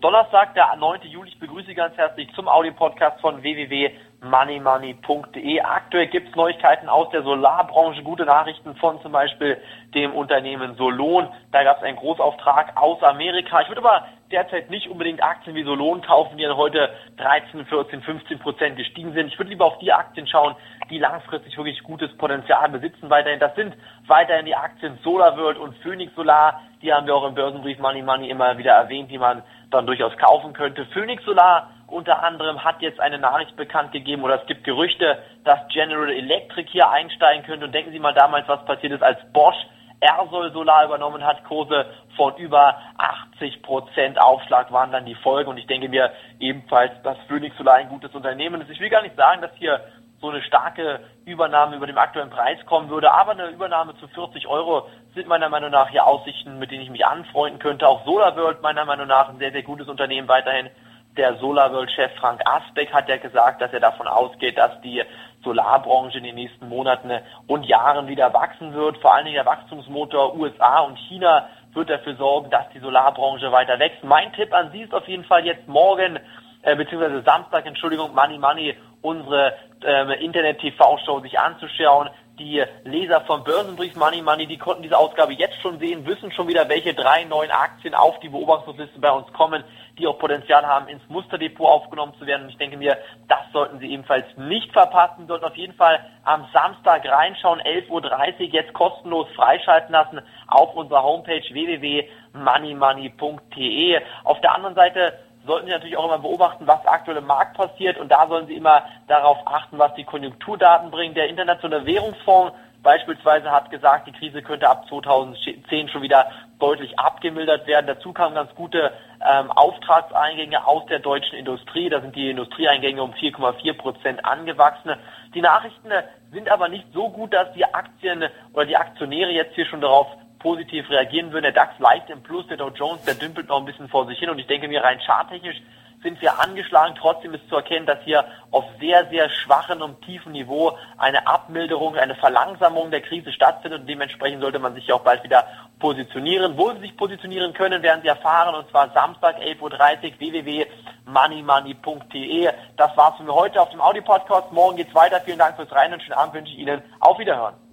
Donnerstag, der 9. Juli. Ich begrüße Sie ganz herzlich zum Audio-Podcast von www.moneymoney.de. Aktuell gibt es Neuigkeiten aus der Solarbranche, gute Nachrichten von zum Beispiel dem Unternehmen Solon. Da gab es einen Großauftrag aus Amerika. Ich würde aber derzeit nicht unbedingt Aktien wie Solon kaufen, die dann heute 13, 14, 15 Prozent gestiegen sind. Ich würde lieber auf die Aktien schauen, die langfristig wirklich gutes Potenzial besitzen weiterhin. Das sind weiterhin die Aktien SolarWorld und Phoenix Solar. Die haben wir auch im Börsenbrief Money Money immer wieder erwähnt, die man dann durchaus kaufen könnte. Phoenix Solar unter anderem hat jetzt eine Nachricht bekannt gegeben oder es gibt Gerüchte, dass General Electric hier einsteigen könnte. Und denken Sie mal damals, was passiert ist, als Bosch Airsoll Solar übernommen hat, Kurse von über 80 Prozent Aufschlag waren dann die Folge. Und ich denke mir ebenfalls, dass Phoenix Solar ein gutes Unternehmen ist. Ich will gar nicht sagen, dass hier so eine starke Übernahme über dem aktuellen Preis kommen würde. Aber eine Übernahme zu 40 Euro sind meiner Meinung nach hier Aussichten, mit denen ich mich anfreunden könnte. Auch SolarWorld meiner Meinung nach ein sehr, sehr gutes Unternehmen weiterhin. Der SolarWorld-Chef Frank Asbeck hat ja gesagt, dass er davon ausgeht, dass die Solarbranche in den nächsten Monaten und Jahren wieder wachsen wird. Vor allen Dingen der Wachstumsmotor USA und China wird dafür sorgen, dass die Solarbranche weiter wächst. Mein Tipp an Sie ist auf jeden Fall jetzt morgen äh, beziehungsweise Samstag, Entschuldigung, Money Money, unsere äh, Internet-TV-Show sich anzuschauen. Die Leser vom Börsenbrief Money Money, die konnten diese Ausgabe jetzt schon sehen, wissen schon wieder, welche drei neuen Aktien auf die Beobachtungsliste bei uns kommen, die auch Potenzial haben, ins Musterdepot aufgenommen zu werden. Und ich denke mir, das sollten Sie ebenfalls nicht verpassen, sollten auf jeden Fall am Samstag reinschauen, 11.30 Uhr, jetzt kostenlos freischalten lassen auf unserer Homepage www.moneymoney.de. Auf der anderen Seite sollten Sie natürlich auch immer beobachten, was aktuell im Markt passiert und da sollen Sie immer darauf achten, was die Konjunkturdaten bringen. Der Internationale Währungsfonds beispielsweise hat gesagt, die Krise könnte ab 2010 schon wieder deutlich abgemildert werden. Dazu kamen ganz gute ähm, Auftragseingänge aus der deutschen Industrie. Da sind die Industrieeingänge um 4,4 Prozent angewachsen. Die Nachrichten sind aber nicht so gut, dass die Aktien oder die Aktionäre jetzt hier schon darauf positiv reagieren würden. Der DAX leicht im Plus, der Dow Jones, der dümpelt noch ein bisschen vor sich hin und ich denke mir rein charttechnisch sind wir angeschlagen. Trotzdem ist zu erkennen, dass hier auf sehr, sehr schwachem und tiefem Niveau eine Abmilderung, eine Verlangsamung der Krise stattfindet und dementsprechend sollte man sich auch bald wieder positionieren. Wo Sie sich positionieren können, werden Sie erfahren und zwar Samstag 11.30 Uhr www.moneymoney.de. Das war's für heute auf dem Audio-Podcast. Morgen geht's weiter. Vielen Dank fürs Rein und schönen Abend wünsche ich Ihnen. Auf Wiederhören.